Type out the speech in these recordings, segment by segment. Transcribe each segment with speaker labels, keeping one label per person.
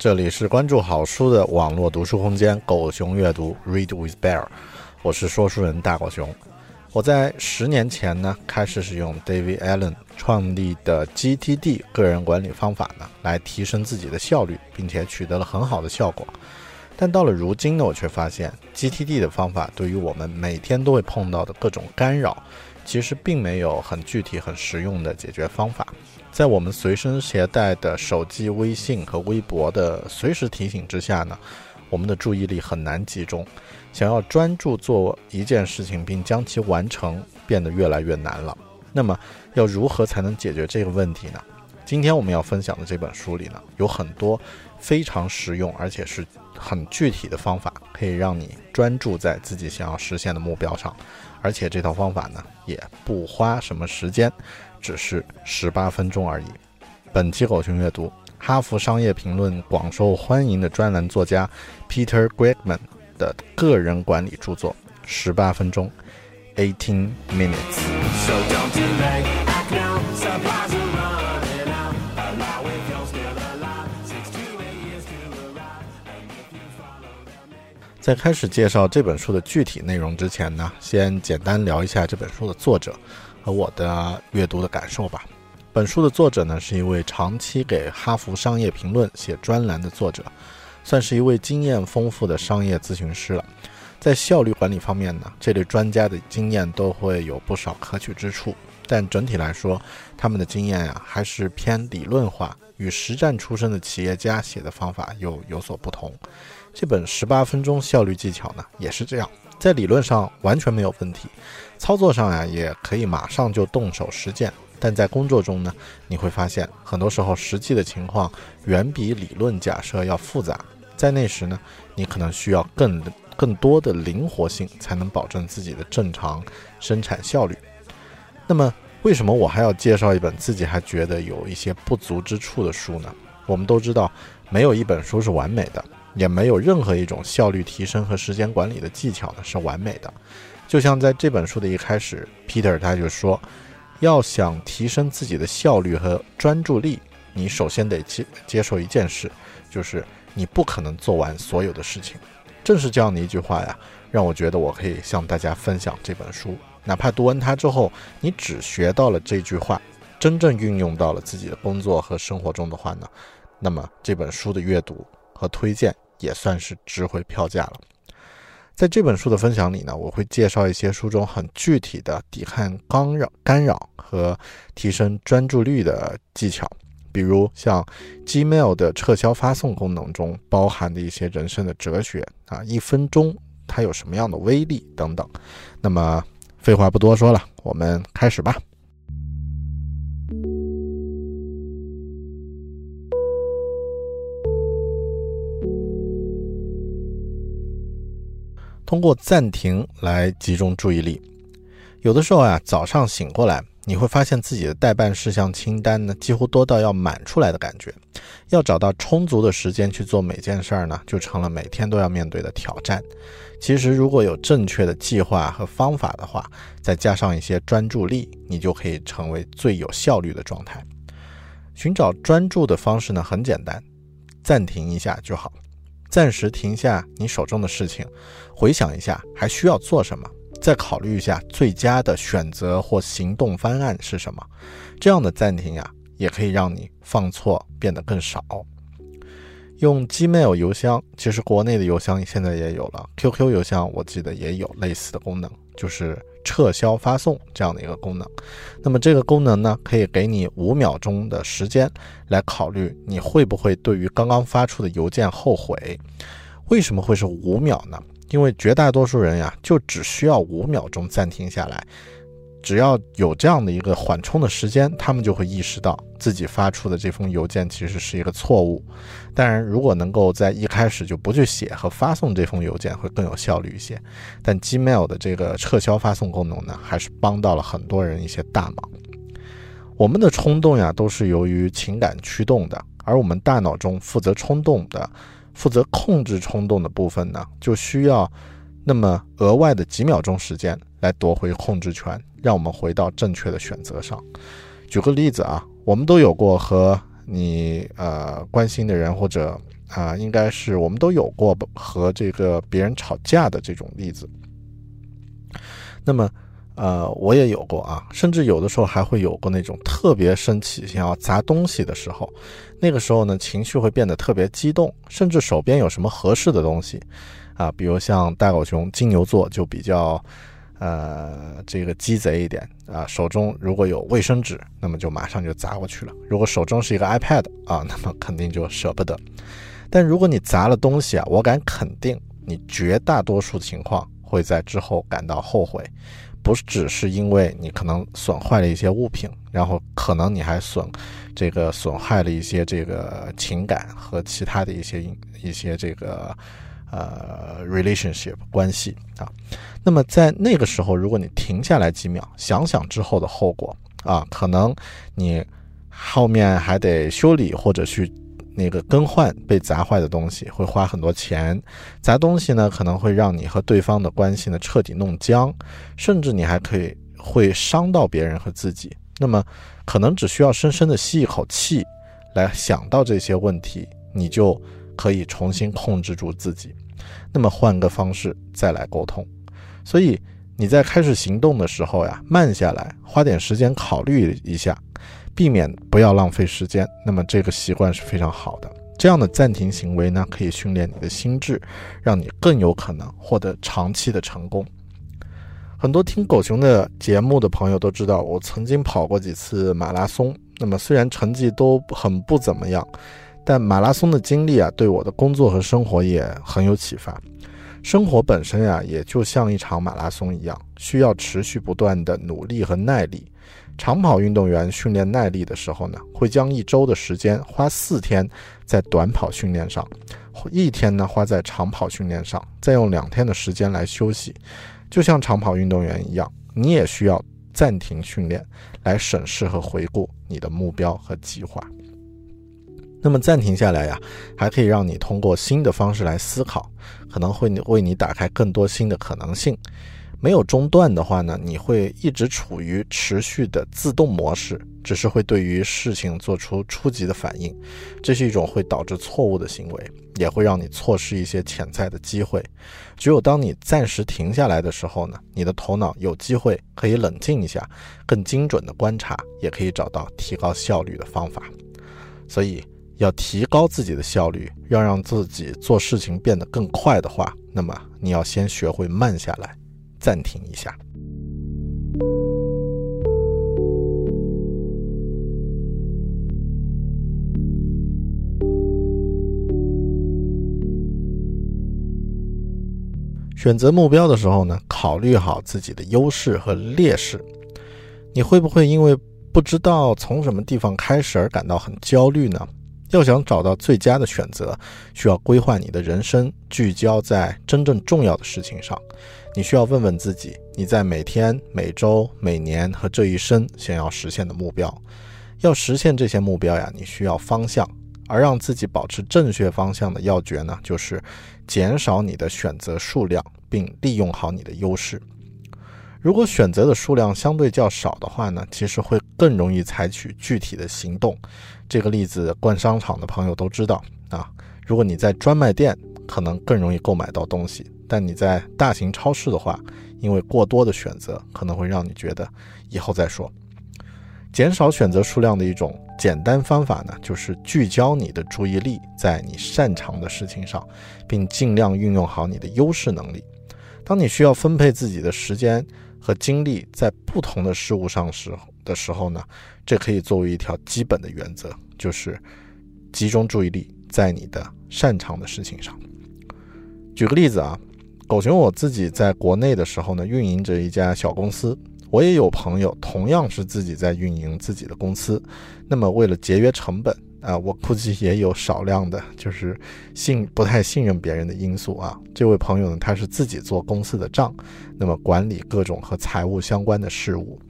Speaker 1: 这里是关注好书的网络读书空间“狗熊阅读 ”Read with Bear，我是说书人大狗熊。我在十年前呢，开始使用 David Allen 创立的 GTD 个人管理方法呢，来提升自己的效率，并且取得了很好的效果。但到了如今呢，我却发现 GTD 的方法对于我们每天都会碰到的各种干扰，其实并没有很具体、很实用的解决方法。在我们随身携带的手机微信和微博的随时提醒之下呢，我们的注意力很难集中，想要专注做一件事情并将其完成，变得越来越难了。那么，要如何才能解决这个问题呢？今天我们要分享的这本书里呢，有很多非常实用而且是很具体的方法，可以让你专注在自己想要实现的目标上。而且这套方法呢，也不花什么时间，只是十八分钟而已。本期狗熊阅读，哈佛商业评论广受欢迎的专栏作家 Peter Gregman 的个人管理著作《十八分钟》（Eighteen Minutes）。
Speaker 2: So don't delay,
Speaker 1: 在开始介绍这本书的具体内容之前呢，先简单聊一下这本书的作者和我的阅读的感受吧。本书的作者呢是一位长期给《哈佛商业评论》写专栏的作者，算是一位经验丰富的商业咨询师了。在效率管理方面呢，这类专家的经验都会有不少可取之处，但整体来说，他们的经验呀、还是偏理论化，与实战出身的企业家写的方法又有所不同。这本十八分钟效率技巧呢，也是这样，在理论上完全没有问题，操作上呀也可以马上就动手实践。但在工作中呢，你会发现很多时候实际的情况远比理论假设要复杂。在那时呢，你可能需要更更多的灵活性，才能保证自己的正常生产效率。那么，为什么我还要介绍一本自己还觉得有一些不足之处的书呢？我们都知道，没有一本书是完美的，也没有任何一种效率提升和时间管理的技巧呢是完美的。就像在这本书的一开始，Peter 他就说，要想提升自己的效率和专注力，你首先得接接受一件事，就是你不可能做完所有的事情。正是这样的一句话呀，让我觉得我可以向大家分享这本书。哪怕读完它之后，你只学到了这句话，真正运用到了自己的工作和生活中的话呢，那么这本书的阅读和推荐也算是值回票价了。在这本书的分享里呢，我会介绍一些书中很具体的抵抗干扰、干扰和提升专注力的技巧，比如像 Gmail 的撤销发送功能中包含的一些人生的哲学啊，一分钟它有什么样的威力等等。那么废话不多说了，我们开始吧。通过暂停来集中注意力，有的时候啊，早上醒过来，你会发现自己的待办事项清单呢，几乎多到要满出来的感觉。要找到充足的时间去做每件事儿呢，就成了每天都要面对的挑战。其实，如果有正确的计划和方法的话，再加上一些专注力，你就可以成为最有效率的状态。寻找专注的方式呢，很简单，暂停一下就好。暂时停下你手中的事情，回想一下还需要做什么，再考虑一下最佳的选择或行动方案是什么。这样的暂停呀，也可以让你放错变得更少。用 Gmail 邮箱，其实国内的邮箱现在也有了，QQ 邮箱我记得也有类似的功能，就是。撤销发送这样的一个功能，那么这个功能呢，可以给你五秒钟的时间来考虑你会不会对于刚刚发出的邮件后悔。为什么会是五秒呢？因为绝大多数人呀，就只需要五秒钟暂停下来。只要有这样的一个缓冲的时间，他们就会意识到自己发出的这封邮件其实是一个错误。当然，如果能够在一开始就不去写和发送这封邮件，会更有效率一些。但 Gmail 的这个撤销发送功能呢，还是帮到了很多人一些大忙。我们的冲动呀，都是由于情感驱动的，而我们大脑中负责冲动的、负责控制冲动的部分呢，就需要那么额外的几秒钟时间来夺回控制权。让我们回到正确的选择上。举个例子啊，我们都有过和你呃关心的人，或者啊，应该是我们都有过和这个别人吵架的这种例子。那么，呃，我也有过啊，甚至有的时候还会有过那种特别生气、想要砸东西的时候。那个时候呢，情绪会变得特别激动，甚至手边有什么合适的东西啊，比如像大狗熊金牛座就比较。呃，这个鸡贼一点啊，手中如果有卫生纸，那么就马上就砸过去了；如果手中是一个 iPad 啊，那么肯定就舍不得。但如果你砸了东西啊，我敢肯定，你绝大多数情况会在之后感到后悔，不只是因为你可能损坏了一些物品，然后可能你还损这个损害了一些这个情感和其他的一些一些这个。呃，relationship 关系啊，那么在那个时候，如果你停下来几秒，想想之后的后果啊，可能你后面还得修理或者去那个更换被砸坏的东西，会花很多钱。砸东西呢，可能会让你和对方的关系呢彻底弄僵，甚至你还可以会伤到别人和自己。那么，可能只需要深深的吸一口气，来想到这些问题，你就。可以重新控制住自己，那么换个方式再来沟通。所以你在开始行动的时候呀，慢下来，花点时间考虑一下，避免不要浪费时间。那么这个习惯是非常好的。这样的暂停行为呢，可以训练你的心智，让你更有可能获得长期的成功。很多听狗熊的节目的朋友都知道，我曾经跑过几次马拉松。那么虽然成绩都很不怎么样。但马拉松的经历啊，对我的工作和生活也很有启发。生活本身呀，也就像一场马拉松一样，需要持续不断的努力和耐力。长跑运动员训练耐力的时候呢，会将一周的时间花四天在短跑训练上，一天呢花在长跑训练上，再用两天的时间来休息。就像长跑运动员一样，你也需要暂停训练，来审视和回顾你的目标和计划。那么暂停下来呀，还可以让你通过新的方式来思考，可能会为你打开更多新的可能性。没有中断的话呢，你会一直处于持续的自动模式，只是会对于事情做出初级的反应。这是一种会导致错误的行为，也会让你错失一些潜在的机会。只有当你暂时停下来的时候呢，你的头脑有机会可以冷静一下，更精准的观察，也可以找到提高效率的方法。所以。要提高自己的效率，要让自己做事情变得更快的话，那么你要先学会慢下来，暂停一下。选择目标的时候呢，考虑好自己的优势和劣势。你会不会因为不知道从什么地方开始而感到很焦虑呢？要想找到最佳的选择，需要规划你的人生，聚焦在真正重要的事情上。你需要问问自己，你在每天、每周、每年和这一生想要实现的目标。要实现这些目标呀，你需要方向。而让自己保持正确方向的要诀呢，就是减少你的选择数量，并利用好你的优势。如果选择的数量相对较少的话呢，其实会更容易采取具体的行动。这个例子，逛商场的朋友都知道啊。如果你在专卖店，可能更容易购买到东西；但你在大型超市的话，因为过多的选择，可能会让你觉得以后再说。减少选择数量的一种简单方法呢，就是聚焦你的注意力在你擅长的事情上，并尽量运用好你的优势能力。当你需要分配自己的时间和精力在不同的事物上时的时候呢，这可以作为一条基本的原则，就是集中注意力在你的擅长的事情上。举个例子啊，狗熊我自己在国内的时候呢，运营着一家小公司。我也有朋友同样是自己在运营自己的公司，那么为了节约成本啊，我估计也有少量的就是信不太信任别人的因素啊。这位朋友呢，他是自己做公司的账，那么管理各种和财务相关的事务，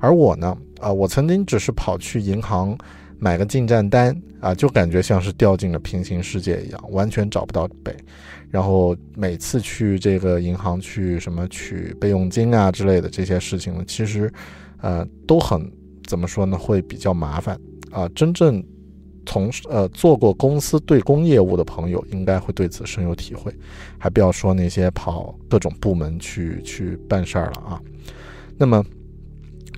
Speaker 1: 而我呢，啊，我曾经只是跑去银行买个进账单啊，就感觉像是掉进了平行世界一样，完全找不到北。然后每次去这个银行去什么取备用金啊之类的这些事情呢，其实，呃，都很怎么说呢，会比较麻烦啊。真正从呃做过公司对公业务的朋友，应该会对此深有体会。还不要说那些跑各种部门去去办事儿了啊。那么，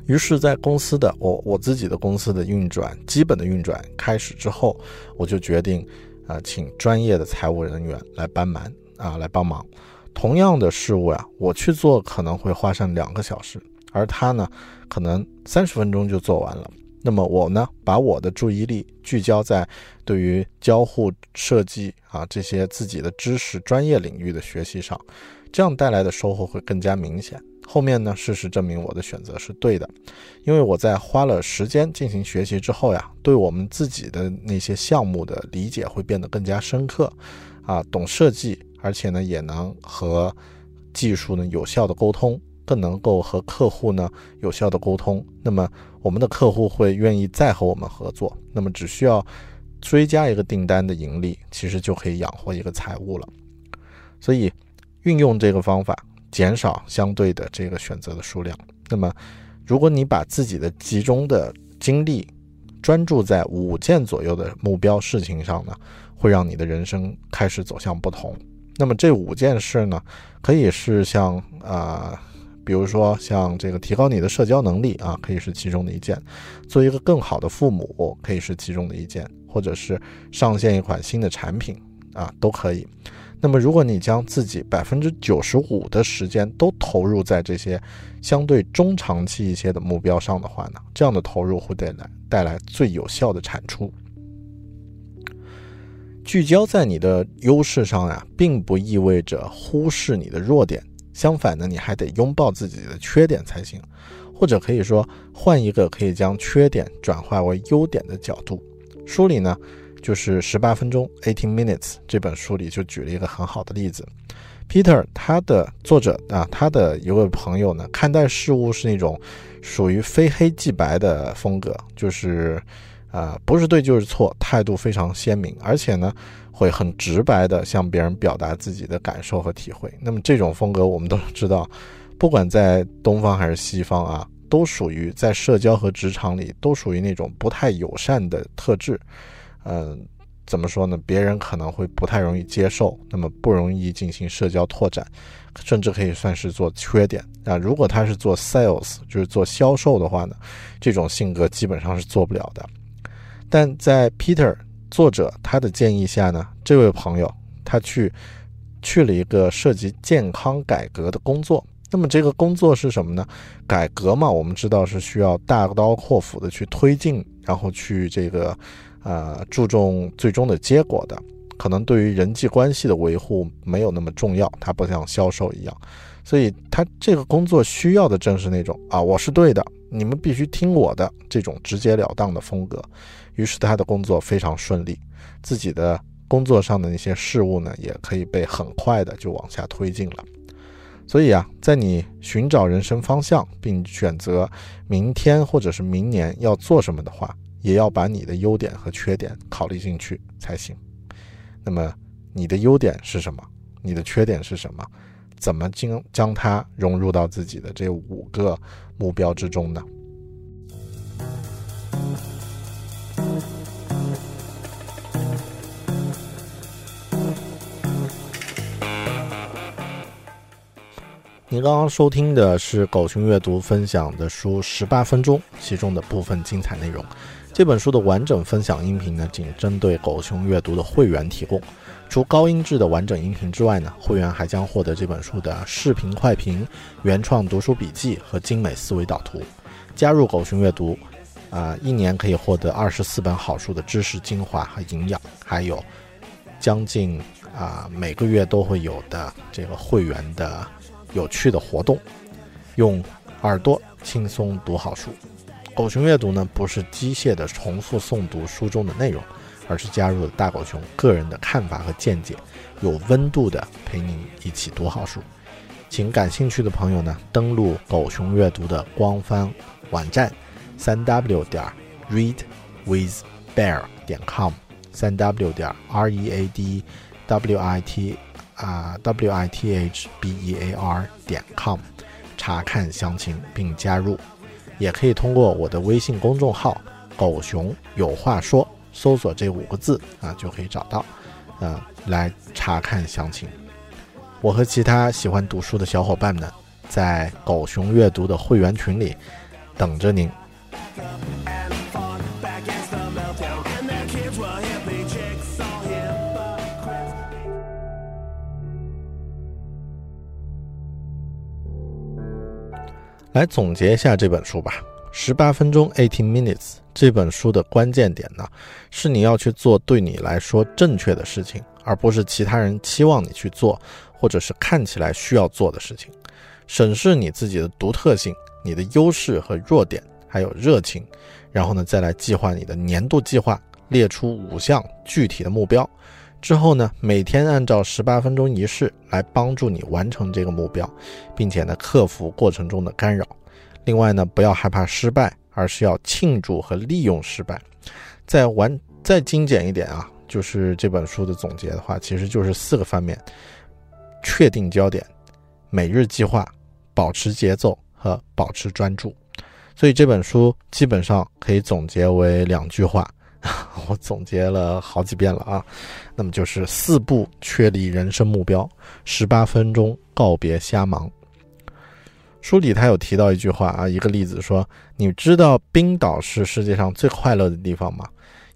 Speaker 1: 于是，在公司的我我自己的公司的运转基本的运转开始之后，我就决定。啊，请专业的财务人员来帮忙啊，来帮忙。同样的事物呀，我去做可能会花上两个小时，而他呢，可能三十分钟就做完了。那么我呢，把我的注意力聚焦在对于交互设计啊这些自己的知识专业领域的学习上，这样带来的收获会更加明显。后面呢？事实证明我的选择是对的，因为我在花了时间进行学习之后呀，对我们自己的那些项目的理解会变得更加深刻，啊，懂设计，而且呢，也能和技术呢有效的沟通，更能够和客户呢有效的沟通。那么我们的客户会愿意再和我们合作。那么只需要追加一个订单的盈利，其实就可以养活一个财务了。所以运用这个方法。减少相对的这个选择的数量。那么，如果你把自己的集中的精力专注在五件左右的目标事情上呢，会让你的人生开始走向不同。那么这五件事呢，可以是像啊，比如说像这个提高你的社交能力啊，可以是其中的一件；做一个更好的父母，可以是其中的一件；或者是上线一款新的产品啊，都可以。那么，如果你将自己百分之九十五的时间都投入在这些相对中长期一些的目标上的话呢，这样的投入会带来带来最有效的产出。聚焦在你的优势上呀，并不意味着忽视你的弱点，相反呢，你还得拥抱自己的缺点才行，或者可以说换一个可以将缺点转化为优点的角度。书里呢。就是十八分钟，eighteen minutes。这本书里就举了一个很好的例子，Peter，他的作者啊，他的一位朋友呢，看待事物是那种属于非黑即白的风格，就是啊，不是对就是错，态度非常鲜明，而且呢，会很直白的向别人表达自己的感受和体会。那么这种风格，我们都知道，不管在东方还是西方啊，都属于在社交和职场里都属于那种不太友善的特质。嗯，怎么说呢？别人可能会不太容易接受，那么不容易进行社交拓展，甚至可以算是做缺点啊。如果他是做 sales，就是做销售的话呢，这种性格基本上是做不了的。但在 Peter 作者他的建议下呢，这位朋友他去去了一个涉及健康改革的工作。那么这个工作是什么呢？改革嘛，我们知道是需要大刀阔斧的去推进，然后去这个呃注重最终的结果的。可能对于人际关系的维护没有那么重要，它不像销售一样。所以他这个工作需要的正是那种啊，我是对的，你们必须听我的这种直截了当的风格。于是他的工作非常顺利，自己的工作上的那些事物呢，也可以被很快的就往下推进了。所以啊，在你寻找人生方向，并选择明天或者是明年要做什么的话，也要把你的优点和缺点考虑进去才行。那么你的优点是什么？你的缺点是什么？怎么将将它融入到自己的这五个目标之中呢？您刚刚收听的是狗熊阅读分享的书《十八分钟》其中的部分精彩内容。这本书的完整分享音频呢，仅针对狗熊阅读的会员提供。除高音质的完整音频之外呢，会员还将获得这本书的视频快评、原创读书笔记和精美思维导图。加入狗熊阅读，啊，一年可以获得二十四本好书的知识精华和营养，还有将近啊每个月都会有的这个会员的有趣的活动。用耳朵轻松读好书，狗熊阅读呢不是机械的重复诵读书中的内容。而是加入了大狗熊个人的看法和见解，有温度的陪您一起读好书。请感兴趣的朋友呢，登录狗熊阅读的官方网站，三 w 点 readwithbear 点 com，三 w 点 r e a d w i t 啊 w i t h b e a r 点 com 查看详情并加入。也可以通过我的微信公众号“狗熊有话说”。搜索这五个字啊，就可以找到，呃，来查看详情。我和其他喜欢读书的小伙伴们，在狗熊阅读的会员群里等着您。来总结一下这本书吧，十八分钟，eighteen minutes。这本书的关键点呢，是你要去做对你来说正确的事情，而不是其他人期望你去做，或者是看起来需要做的事情。审视你自己的独特性、你的优势和弱点，还有热情，然后呢，再来计划你的年度计划，列出五项具体的目标。之后呢，每天按照十八分钟仪式来帮助你完成这个目标，并且呢，克服过程中的干扰。另外呢，不要害怕失败。而是要庆祝和利用失败，再完再精简一点啊，就是这本书的总结的话，其实就是四个方面：确定焦点、每日计划、保持节奏和保持专注。所以这本书基本上可以总结为两句话，我总结了好几遍了啊。那么就是四步确立人生目标，十八分钟告别瞎忙。书里他有提到一句话啊，一个例子说：“你知道冰岛是世界上最快乐的地方吗？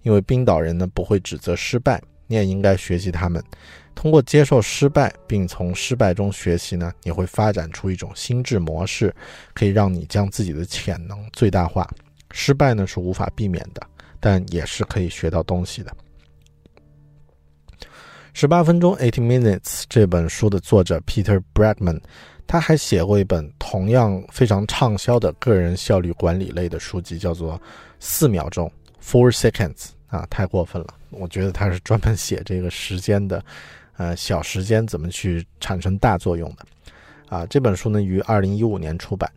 Speaker 1: 因为冰岛人呢不会指责失败，你也应该学习他们。通过接受失败，并从失败中学习呢，你会发展出一种心智模式，可以让你将自己的潜能最大化。失败呢是无法避免的，但也是可以学到东西的。”十八分钟 （Eighty Minutes） 这本书的作者 Peter Bregman。他还写过一本同样非常畅销的个人效率管理类的书籍，叫做《四秒钟》（Four Seconds） 啊，太过分了！我觉得他是专门写这个时间的，呃，小时间怎么去产生大作用的啊。这本书呢，于二零一五年出版，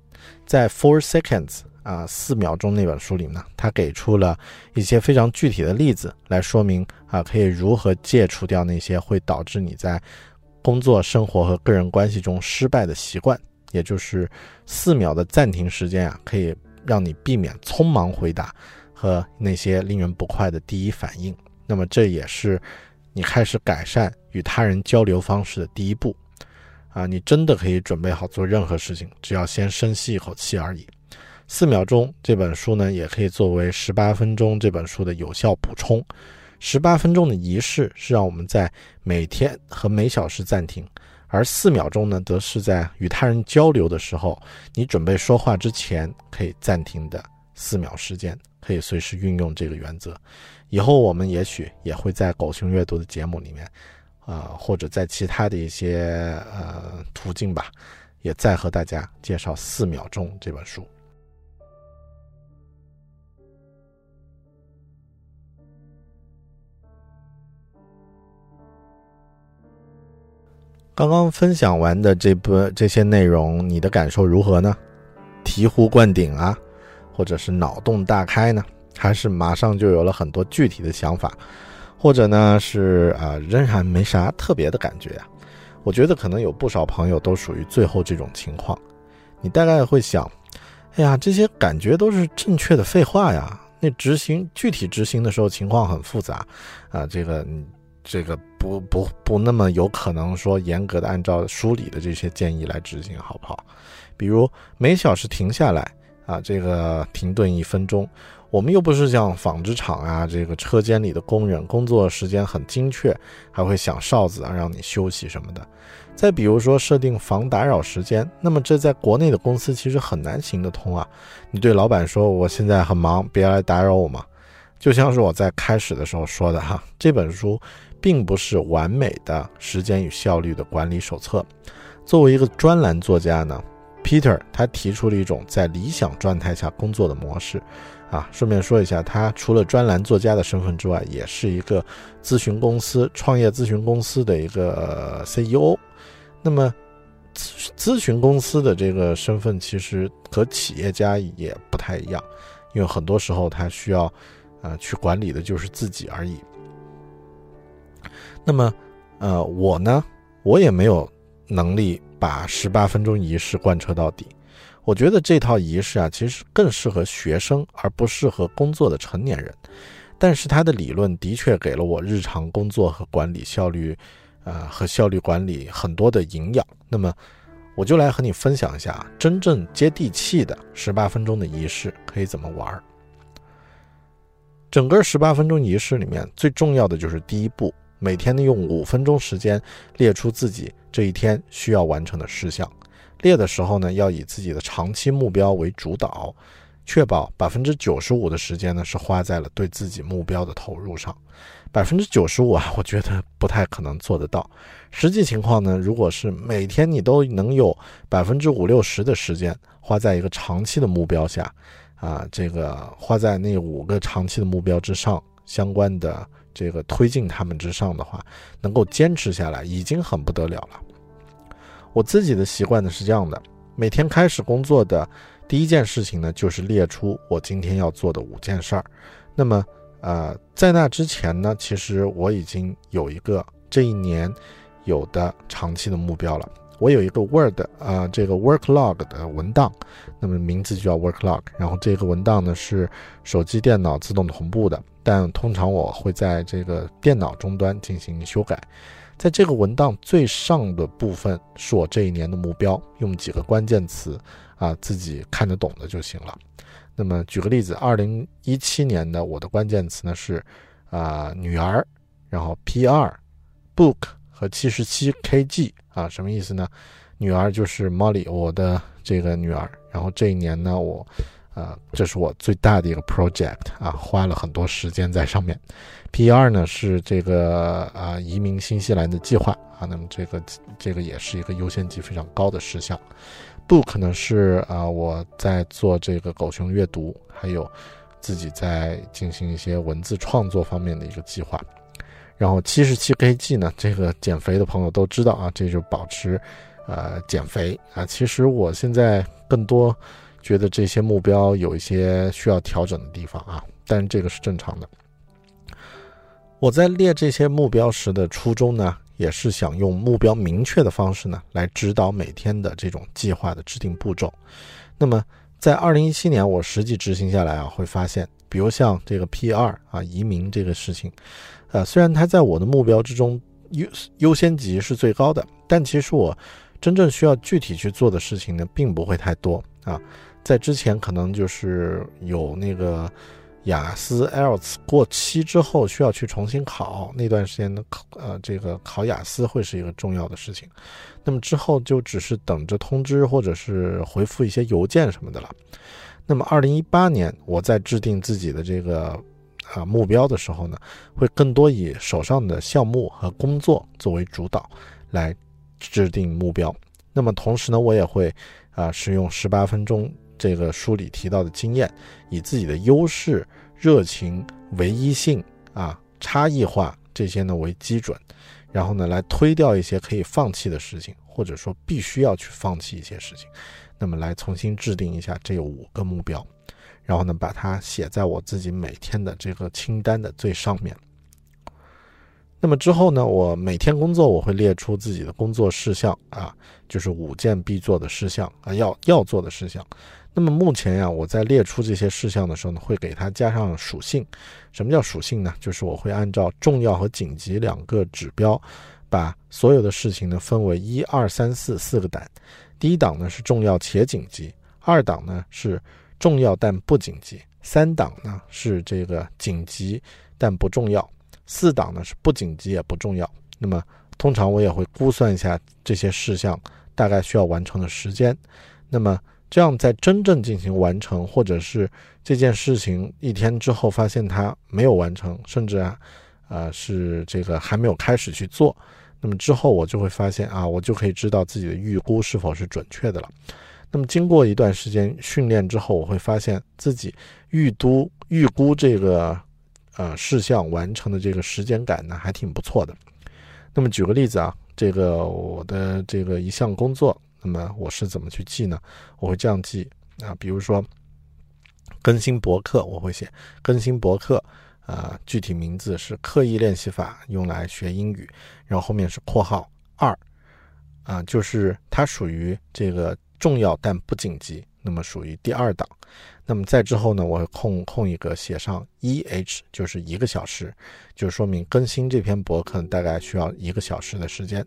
Speaker 1: 在《Four Seconds》啊，四秒钟那本书里呢，他给出了一些非常具体的例子来说明啊，可以如何戒除掉那些会导致你在工作、生活和个人关系中失败的习惯，也就是四秒的暂停时间啊，可以让你避免匆忙回答和那些令人不快的第一反应。那么这也是你开始改善与他人交流方式的第一步啊！你真的可以准备好做任何事情，只要先深吸一口气而已。四秒钟这本书呢，也可以作为十八分钟这本书的有效补充。十八分钟的仪式是让我们在每天和每小时暂停，而四秒钟呢，则是在与他人交流的时候，你准备说话之前可以暂停的四秒时间，可以随时运用这个原则。以后我们也许也会在狗熊阅读的节目里面，啊，或者在其他的一些呃途径吧，也再和大家介绍《四秒钟》这本书。刚刚分享完的这部这些内容，你的感受如何呢？醍醐灌顶啊，或者是脑洞大开呢？还是马上就有了很多具体的想法，或者呢是啊仍然没啥特别的感觉啊？我觉得可能有不少朋友都属于最后这种情况。你大概会想，哎呀，这些感觉都是正确的废话呀。那执行具体执行的时候情况很复杂啊，这个这个。不不不那么有可能说严格的按照书里的这些建议来执行，好不好？比如每小时停下来啊，这个停顿一分钟。我们又不是像纺织厂啊，这个车间里的工人，工作时间很精确，还会响哨子啊，让你休息什么的。再比如说设定防打扰时间，那么这在国内的公司其实很难行得通啊。你对老板说我现在很忙，别来打扰我嘛。就像是我在开始的时候说的哈，这本书。并不是完美的时间与效率的管理手册。作为一个专栏作家呢，Peter 他提出了一种在理想状态下工作的模式。啊，顺便说一下，他除了专栏作家的身份之外，也是一个咨询公司、创业咨询公司的一个 CEO。那么，咨咨询公司的这个身份其实和企业家也不太一样，因为很多时候他需要，呃，去管理的就是自己而已。那么，呃，我呢，我也没有能力把十八分钟仪式贯彻到底。我觉得这套仪式啊，其实更适合学生，而不适合工作的成年人。但是它的理论的确给了我日常工作和管理效率，呃，和效率管理很多的营养。那么，我就来和你分享一下真正接地气的十八分钟的仪式可以怎么玩。整个十八分钟仪式里面最重要的就是第一步。每天呢，用五分钟时间列出自己这一天需要完成的事项。列的时候呢，要以自己的长期目标为主导，确保百分之九十五的时间呢是花在了对自己目标的投入上。百分之九十五啊，我觉得不太可能做得到。实际情况呢，如果是每天你都能有百分之五六十的时间花在一个长期的目标下，啊，这个花在那五个长期的目标之上相关的。这个推进他们之上的话，能够坚持下来已经很不得了了。我自己的习惯呢是这样的：每天开始工作的第一件事情呢，就是列出我今天要做的五件事儿。那么，呃，在那之前呢，其实我已经有一个这一年有的长期的目标了。我有一个 Word 啊，这个 Work Log 的文档，那么名字就叫 Work Log。然后这个文档呢是手机、电脑自动同步的，但通常我会在这个电脑终端进行修改。在这个文档最上的部分是我这一年的目标，用几个关键词啊自己看得懂的就行了。那么举个例子，二零一七年的我的关键词呢是啊女儿，然后 P2，Book 和七十七 KG。啊，什么意思呢？女儿就是 Molly，我的这个女儿。然后这一年呢，我，呃，这是我最大的一个 project 啊，花了很多时间在上面。P 二呢是这个啊移民新西兰的计划啊，那么这个这个也是一个优先级非常高的事项。Book 呢是啊我在做这个狗熊阅读，还有自己在进行一些文字创作方面的一个计划。然后七十七 kg 呢，这个减肥的朋友都知道啊，这就保持，呃，减肥啊。其实我现在更多觉得这些目标有一些需要调整的地方啊，但这个是正常的。我在列这些目标时的初衷呢，也是想用目标明确的方式呢，来指导每天的这种计划的制定步骤。那么在二零一七年，我实际执行下来啊，会发现，比如像这个 P 二啊，移民这个事情。呃，虽然它在我的目标之中优优先级是最高的，但其实我真正需要具体去做的事情呢，并不会太多啊。在之前可能就是有那个雅思 IELTS 过期之后需要去重新考，那段时间的考呃这个考雅思会是一个重要的事情。那么之后就只是等着通知或者是回复一些邮件什么的了。那么二零一八年我在制定自己的这个啊目标的时候呢，会更多以手上的项目和工作作为主导来制定目标。那么同时呢，我也会啊使用十八分钟。这个书里提到的经验，以自己的优势、热情、唯一性啊、差异化这些呢为基准，然后呢来推掉一些可以放弃的事情，或者说必须要去放弃一些事情，那么来重新制定一下这五个目标，然后呢把它写在我自己每天的这个清单的最上面。那么之后呢，我每天工作我会列出自己的工作事项啊，就是五件必做的事项啊，要要做的事项。那么目前呀，我在列出这些事项的时候呢，会给它加上属性。什么叫属性呢？就是我会按照重要和紧急两个指标，把所有的事情呢分为一二三四四个档。第一档呢是重要且紧急，二档呢是重要但不紧急，三档呢是这个紧急但不重要，四档呢是不紧急也不重要。那么通常我也会估算一下这些事项大概需要完成的时间。那么这样，在真正进行完成，或者是这件事情一天之后发现它没有完成，甚至啊，呃，是这个还没有开始去做，那么之后我就会发现啊，我就可以知道自己的预估是否是准确的了。那么经过一段时间训练之后，我会发现自己预估预估这个呃事项完成的这个时间感呢，还挺不错的。那么举个例子啊，这个我的这个一项工作。那么我是怎么去记呢？我会这样记啊，比如说更新博客，我会写更新博客，啊，具体名字是刻意练习法，用来学英语，然后后面是括号二，啊，就是它属于这个重要但不紧急，那么属于第二档。那么在之后呢，我会空空一个写上一 h，就是一个小时，就说明更新这篇博客大概需要一个小时的时间。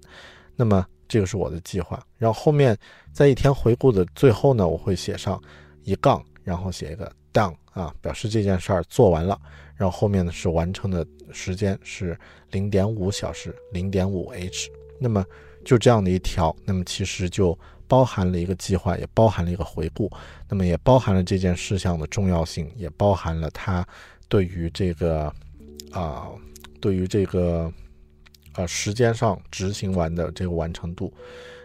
Speaker 1: 那么这个是我的计划，然后后面在一天回顾的最后呢，我会写上一杠，然后写一个 done 啊，表示这件事儿做完了。然后后面呢是完成的时间是零点五小时，零点五 h。那么就这样的一条，那么其实就包含了一个计划，也包含了一个回顾，那么也包含了这件事项的重要性，也包含了它对于这个啊，对于这个。呃，时间上执行完的这个完成度，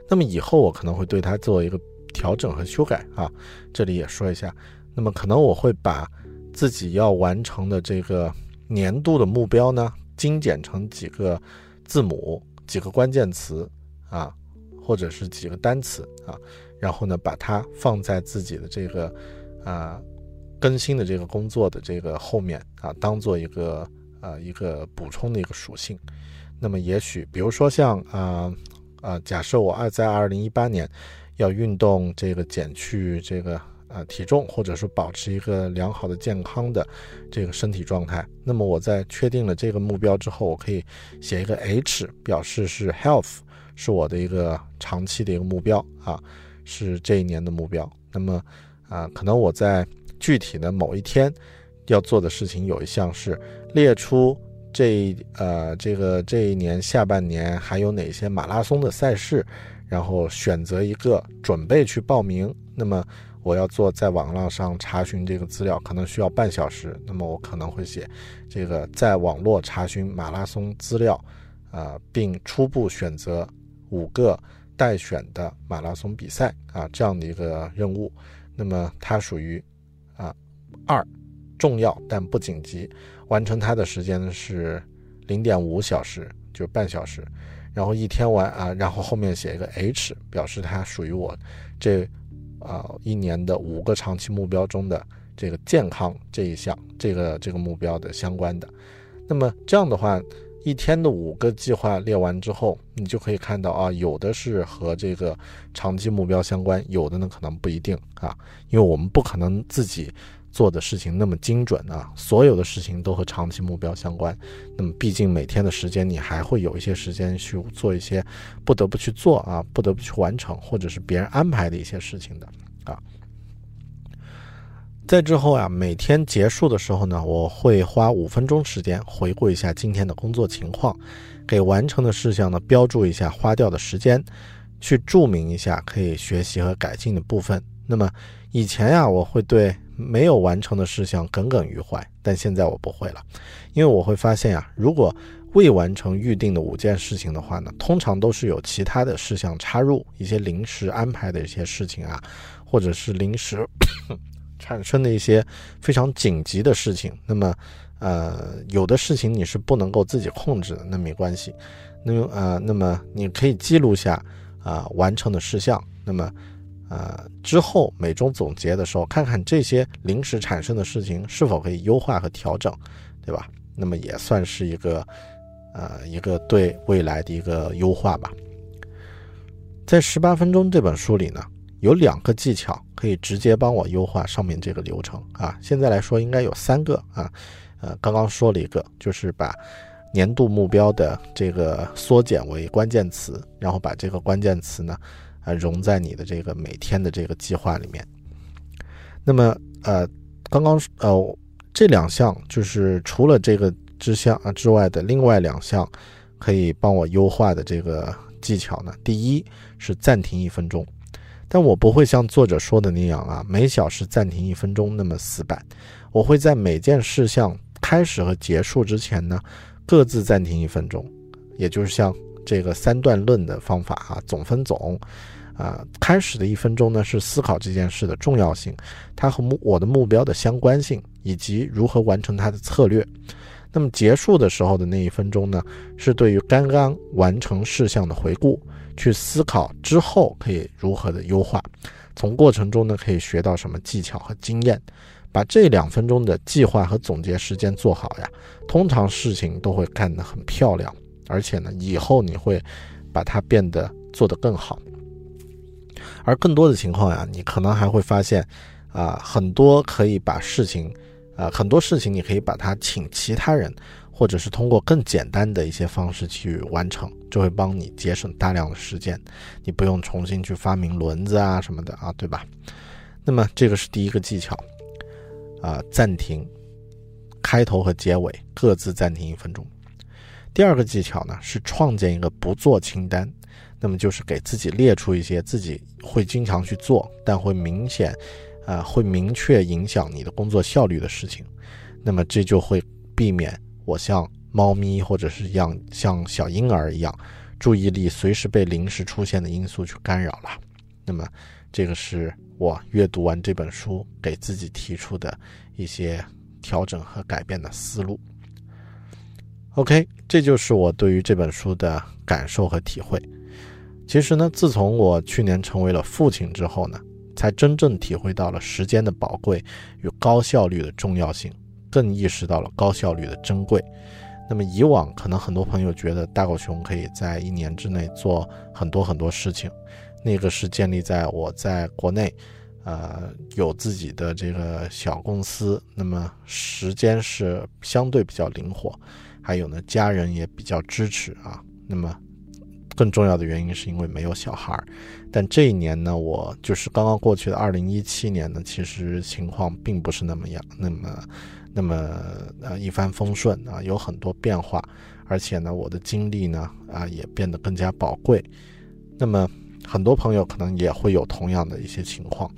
Speaker 1: 那么以后我可能会对它做一个调整和修改啊。这里也说一下，那么可能我会把自己要完成的这个年度的目标呢，精简成几个字母、几个关键词啊，或者是几个单词啊，然后呢，把它放在自己的这个啊更新的这个工作的这个后面啊，当做一个呃一个补充的一个属性。那么也许，比如说像啊啊，假设我二在二零一八年要运动，这个减去这个啊体重，或者说保持一个良好的健康的这个身体状态，那么我在确定了这个目标之后，我可以写一个 H，表示是 health，是我的一个长期的一个目标啊，是这一年的目标。那么啊，可能我在具体的某一天要做的事情有一项是列出。这呃，这个这一年下半年还有哪些马拉松的赛事？然后选择一个准备去报名。那么我要做在网络上查询这个资料，可能需要半小时。那么我可能会写这个在网络查询马拉松资料，啊，并初步选择五个待选的马拉松比赛啊这样的一个任务。那么它属于啊二。重要但不紧急，完成它的时间呢是零点五小时，就半小时。然后一天完啊，然后后面写一个 H，表示它属于我这啊一年的五个长期目标中的这个健康这一项，这个这个目标的相关的。那么这样的话，一天的五个计划列完之后，你就可以看到啊，有的是和这个长期目标相关，有的呢可能不一定啊，因为我们不可能自己。做的事情那么精准啊，所有的事情都和长期目标相关。那么，毕竟每天的时间，你还会有一些时间去做一些不得不去做啊，不得不去完成，或者是别人安排的一些事情的啊。在之后啊，每天结束的时候呢，我会花五分钟时间回顾一下今天的工作情况，给完成的事项呢标注一下花掉的时间，去注明一下可以学习和改进的部分。那么以前呀，我会对没有完成的事项耿耿于怀，但现在我不会了，因为我会发现呀，如果未完成预定的五件事情的话呢，通常都是有其他的事项插入，一些临时安排的一些事情啊，或者是临时。产生的一些非常紧急的事情，那么，呃，有的事情你是不能够自己控制的，那没关系，那么呃，那么你可以记录下啊完成的事项，那么，呃，之后每周总结的时候，看看这些临时产生的事情是否可以优化和调整，对吧？那么也算是一个，呃，一个对未来的一个优化吧。在十八分钟这本书里呢。有两个技巧可以直接帮我优化上面这个流程啊！现在来说应该有三个啊，呃，刚刚说了一个，就是把年度目标的这个缩减为关键词，然后把这个关键词呢，啊，融在你的这个每天的这个计划里面。那么，呃，刚刚呃这两项就是除了这个之项啊之外的另外两项可以帮我优化的这个技巧呢，第一是暂停一分钟。但我不会像作者说的那样啊，每小时暂停一分钟那么死板。我会在每件事项开始和结束之前呢，各自暂停一分钟，也就是像这个三段论的方法啊，总分总。啊，开始的一分钟呢是思考这件事的重要性，它和目我的目标的相关性，以及如何完成它的策略。那么结束的时候的那一分钟呢，是对于刚刚完成事项的回顾。去思考之后可以如何的优化，从过程中呢可以学到什么技巧和经验，把这两分钟的计划和总结时间做好呀，通常事情都会干得很漂亮，而且呢以后你会把它变得做得更好。而更多的情况呀，你可能还会发现，啊很多可以把事情，啊很多事情你可以把它请其他人。或者是通过更简单的一些方式去完成，就会帮你节省大量的时间，你不用重新去发明轮子啊什么的啊，对吧？那么这个是第一个技巧，啊，暂停，开头和结尾各自暂停一分钟。第二个技巧呢是创建一个不做清单，那么就是给自己列出一些自己会经常去做，但会明显，啊，会明确影响你的工作效率的事情，那么这就会避免。我像猫咪，或者是像像小婴儿一样，注意力随时被临时出现的因素去干扰了。那么，这个是我阅读完这本书给自己提出的一些调整和改变的思路。OK，这就是我对于这本书的感受和体会。其实呢，自从我去年成为了父亲之后呢，才真正体会到了时间的宝贵与高效率的重要性。更意识到了高效率的珍贵。那么以往可能很多朋友觉得大狗熊可以在一年之内做很多很多事情，那个是建立在我在国内，呃，有自己的这个小公司，那么时间是相对比较灵活，还有呢家人也比较支持啊。那么更重要的原因是因为没有小孩儿。但这一年呢，我就是刚刚过去的二零一七年呢，其实情况并不是那么样，那么。那么呃一帆风顺啊，有很多变化，而且呢，我的经历呢啊也变得更加宝贵。那么很多朋友可能也会有同样的一些情况。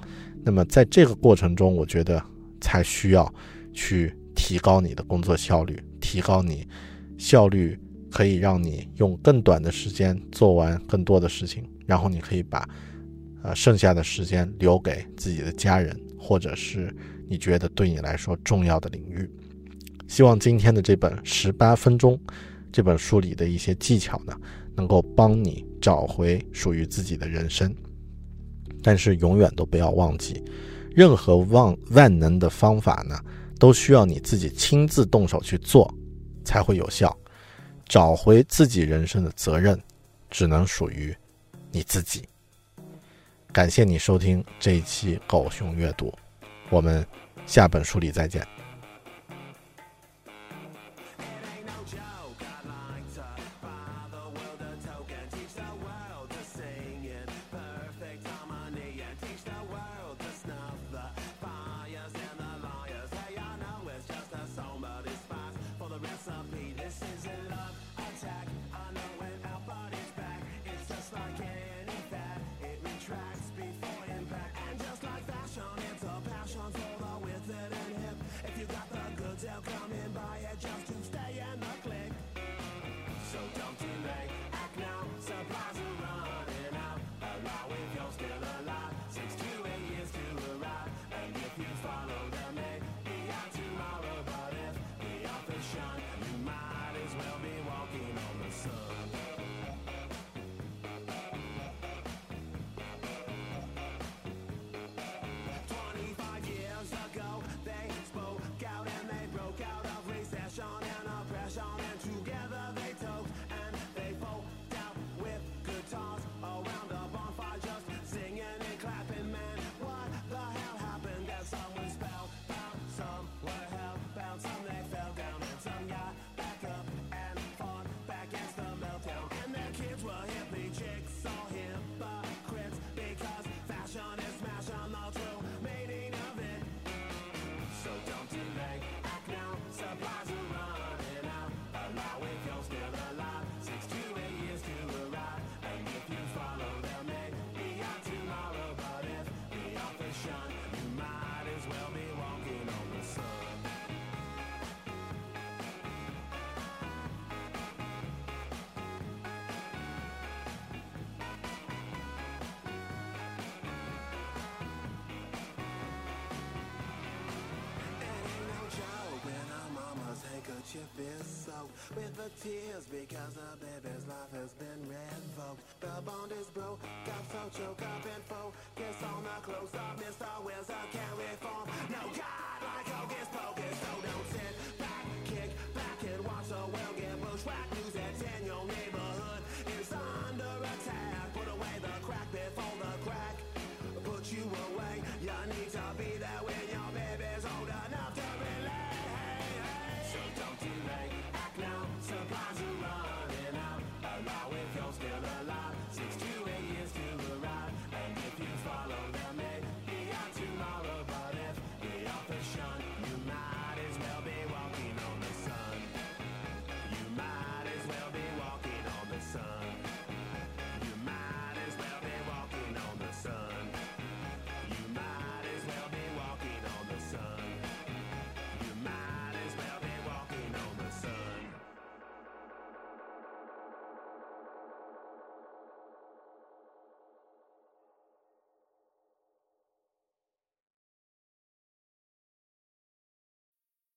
Speaker 1: 那么在这个过程中，我觉得才需要去提高你的工作效率，提高你效率，可以让你用更短的时间做完更多的事情，然后你可以把呃剩下的时间留给自己的家人，或者是。你觉得对你来说重要的领域，希望今天的这本十八分钟这本书里的一些技巧呢，能够帮你找回属于自己的人生。但是永远都不要忘记，任何万万能的方法呢，都需要你自己亲自动手去做才会有效。找回自己人生的责任，只能属于你自己。感谢你收听这一期狗熊阅读。我们下本书里再见。
Speaker 2: Soaked with the tears because the baby's life has been revoked. The bond is broke, got so choked up and focus on the close up. Mr. Wilson can't reform. No God like hocus pocus, so don't sit back, kick back and watch the world get bushwhacked. News that's in your neighborhood is under attack. Put away the crack before the crack put you away. You need to